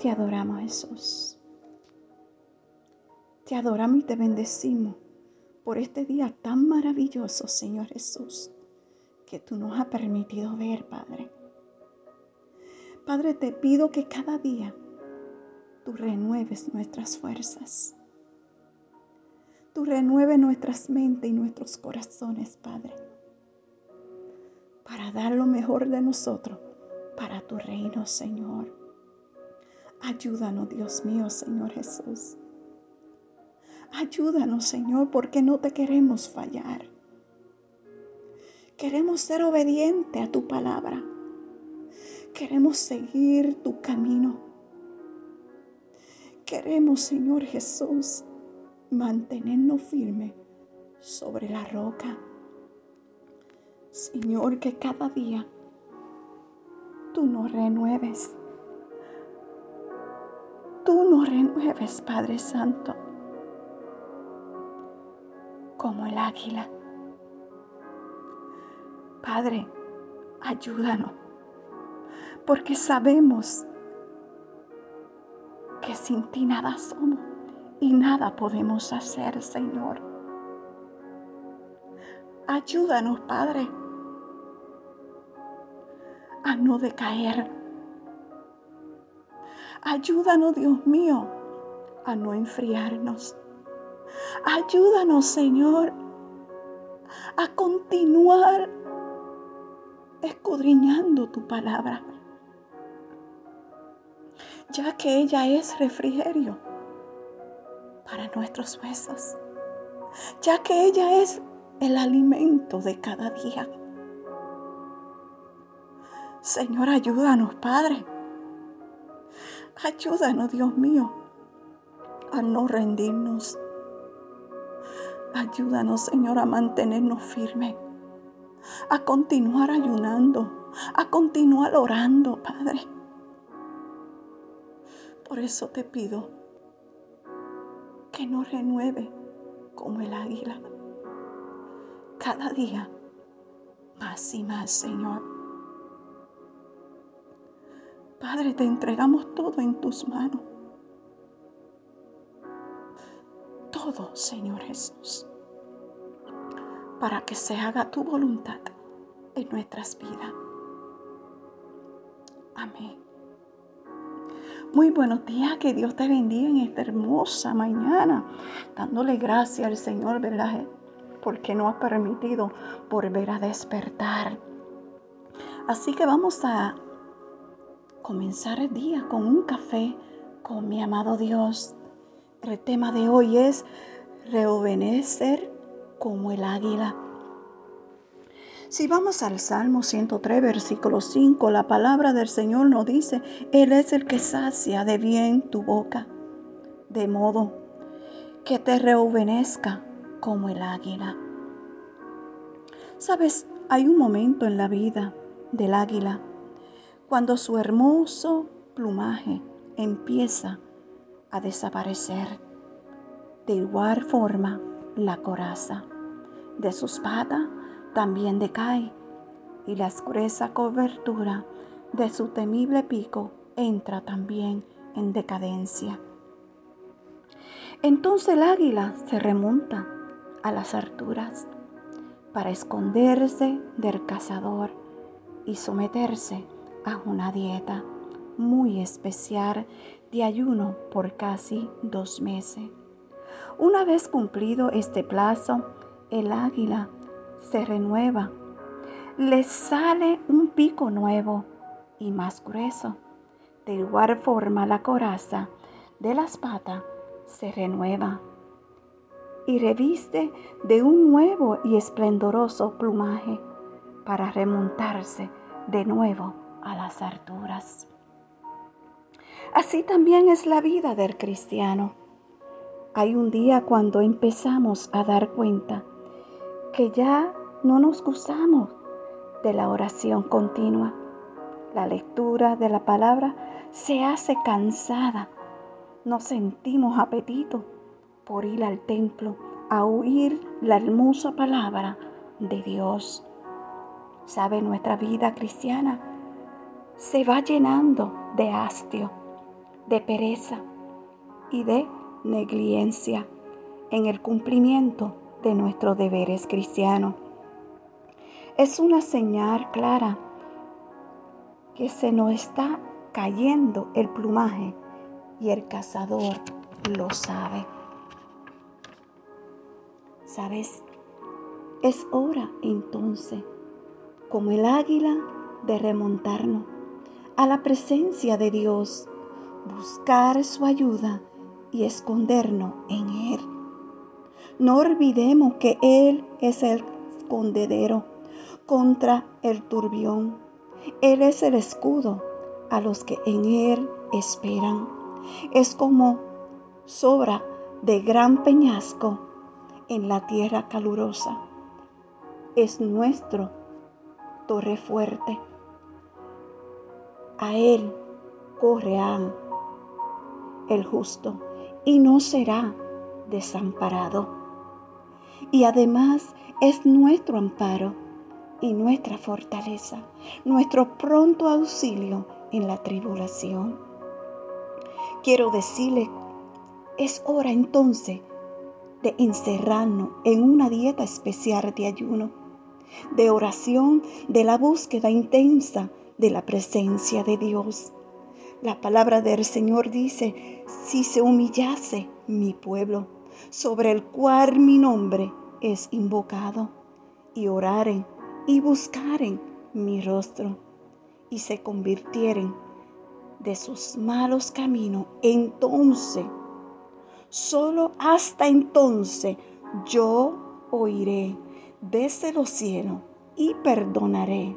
Te adoramos Jesús. Te adoramos y te bendecimos por este día tan maravilloso, Señor Jesús, que tú nos has permitido ver, Padre. Padre, te pido que cada día tú renueves nuestras fuerzas. Tú renueves nuestras mentes y nuestros corazones, Padre, para dar lo mejor de nosotros para tu reino, Señor. Ayúdanos, Dios mío, Señor Jesús. Ayúdanos, Señor, porque no te queremos fallar. Queremos ser obedientes a tu palabra. Queremos seguir tu camino. Queremos, Señor Jesús, mantenernos firmes sobre la roca. Señor, que cada día tú nos renueves. Tú nos renueves, Padre Santo, como el águila. Padre, ayúdanos, porque sabemos que sin ti nada somos y nada podemos hacer, Señor. Ayúdanos, Padre, a no decaer. Ayúdanos, Dios mío, a no enfriarnos. Ayúdanos, Señor, a continuar escudriñando tu palabra, ya que ella es refrigerio para nuestros huesos, ya que ella es el alimento de cada día. Señor, ayúdanos, Padre. Ayúdanos, Dios mío, a no rendirnos. Ayúdanos, Señor, a mantenernos firmes, a continuar ayunando, a continuar orando, Padre. Por eso te pido que nos renueve como el águila. Cada día más y más, Señor. Padre, te entregamos todo en tus manos. Todo, Señor Jesús, para que se haga tu voluntad en nuestras vidas. Amén. Muy buenos días, que Dios te bendiga en esta hermosa mañana, dándole gracias al Señor, ¿verdad? Porque nos ha permitido volver a despertar. Así que vamos a comenzar el día con un café con mi amado Dios. El tema de hoy es rejuvenecer como el águila. Si vamos al Salmo 103, versículo 5, la palabra del Señor nos dice, Él es el que sacia de bien tu boca, de modo que te rejuvenezca como el águila. Sabes, hay un momento en la vida del águila cuando su hermoso plumaje empieza a desaparecer. De igual forma, la coraza de sus patas también decae y la gruesa cobertura de su temible pico entra también en decadencia. Entonces el águila se remonta a las alturas para esconderse del cazador y someterse a una dieta muy especial de ayuno por casi dos meses. Una vez cumplido este plazo, el águila se renueva. Le sale un pico nuevo y más grueso. De igual forma la coraza de las patas se renueva y reviste de un nuevo y esplendoroso plumaje para remontarse de nuevo a las alturas. Así también es la vida del cristiano. Hay un día cuando empezamos a dar cuenta que ya no nos gustamos de la oración continua. La lectura de la palabra se hace cansada. No sentimos apetito por ir al templo a oír la hermosa palabra de Dios. ¿Sabe nuestra vida cristiana? Se va llenando de hastio, de pereza y de negligencia en el cumplimiento de nuestros deberes cristianos. Es una señal clara que se nos está cayendo el plumaje y el cazador lo sabe. ¿Sabes? Es hora entonces, como el águila, de remontarnos a la presencia de Dios, buscar su ayuda y escondernos en Él. No olvidemos que Él es el escondedero contra el turbión. Él es el escudo a los que en Él esperan. Es como sobra de gran peñasco en la tierra calurosa. Es nuestro torre fuerte. A Él correan el justo y no será desamparado. Y además es nuestro amparo y nuestra fortaleza, nuestro pronto auxilio en la tribulación. Quiero decirle, es hora entonces de encerrarnos en una dieta especial de ayuno, de oración, de la búsqueda intensa de la presencia de Dios. La palabra del Señor dice, si se humillase mi pueblo, sobre el cual mi nombre es invocado, y oraren y buscaren mi rostro, y se convirtieren de sus malos caminos, entonces, solo hasta entonces, yo oiré desde los cielos y perdonaré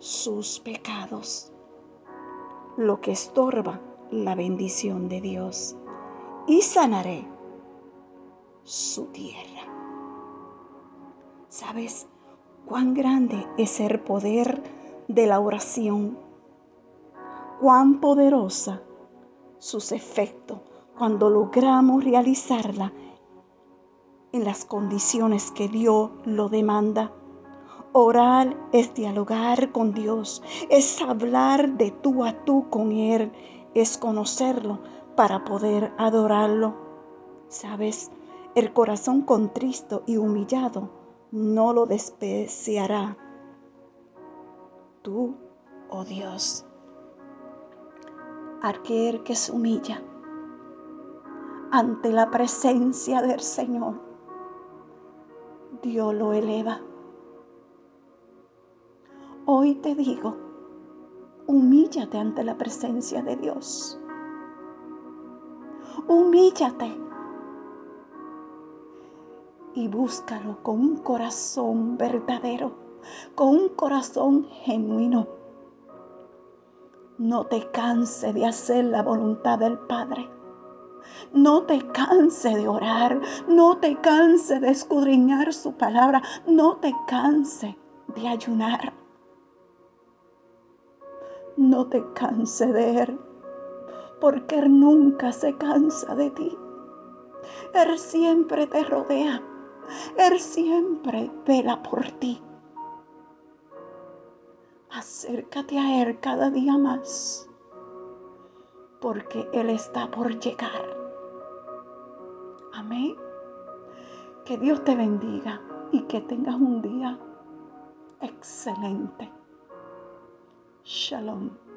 sus pecados lo que estorba la bendición de Dios y sanaré su tierra. ¿Sabes cuán grande es el poder de la oración? Cuán poderosa sus efectos cuando logramos realizarla en las condiciones que Dios lo demanda. Orar es dialogar con Dios, es hablar de tú a tú con Él, es conocerlo para poder adorarlo. Sabes, el corazón contristo y humillado no lo despreciará. Tú, oh Dios, aquel que se humilla ante la presencia del Señor, Dios lo eleva. Hoy te digo, humíllate ante la presencia de Dios. Humíllate y búscalo con un corazón verdadero, con un corazón genuino. No te canse de hacer la voluntad del Padre. No te canse de orar, no te canse de escudriñar su palabra, no te canse de ayunar no te canse de Él, porque Él nunca se cansa de ti. Él siempre te rodea, Él siempre vela por ti. Acércate a Él cada día más, porque Él está por llegar. Amén. Que Dios te bendiga y que tengas un día excelente. Shalom.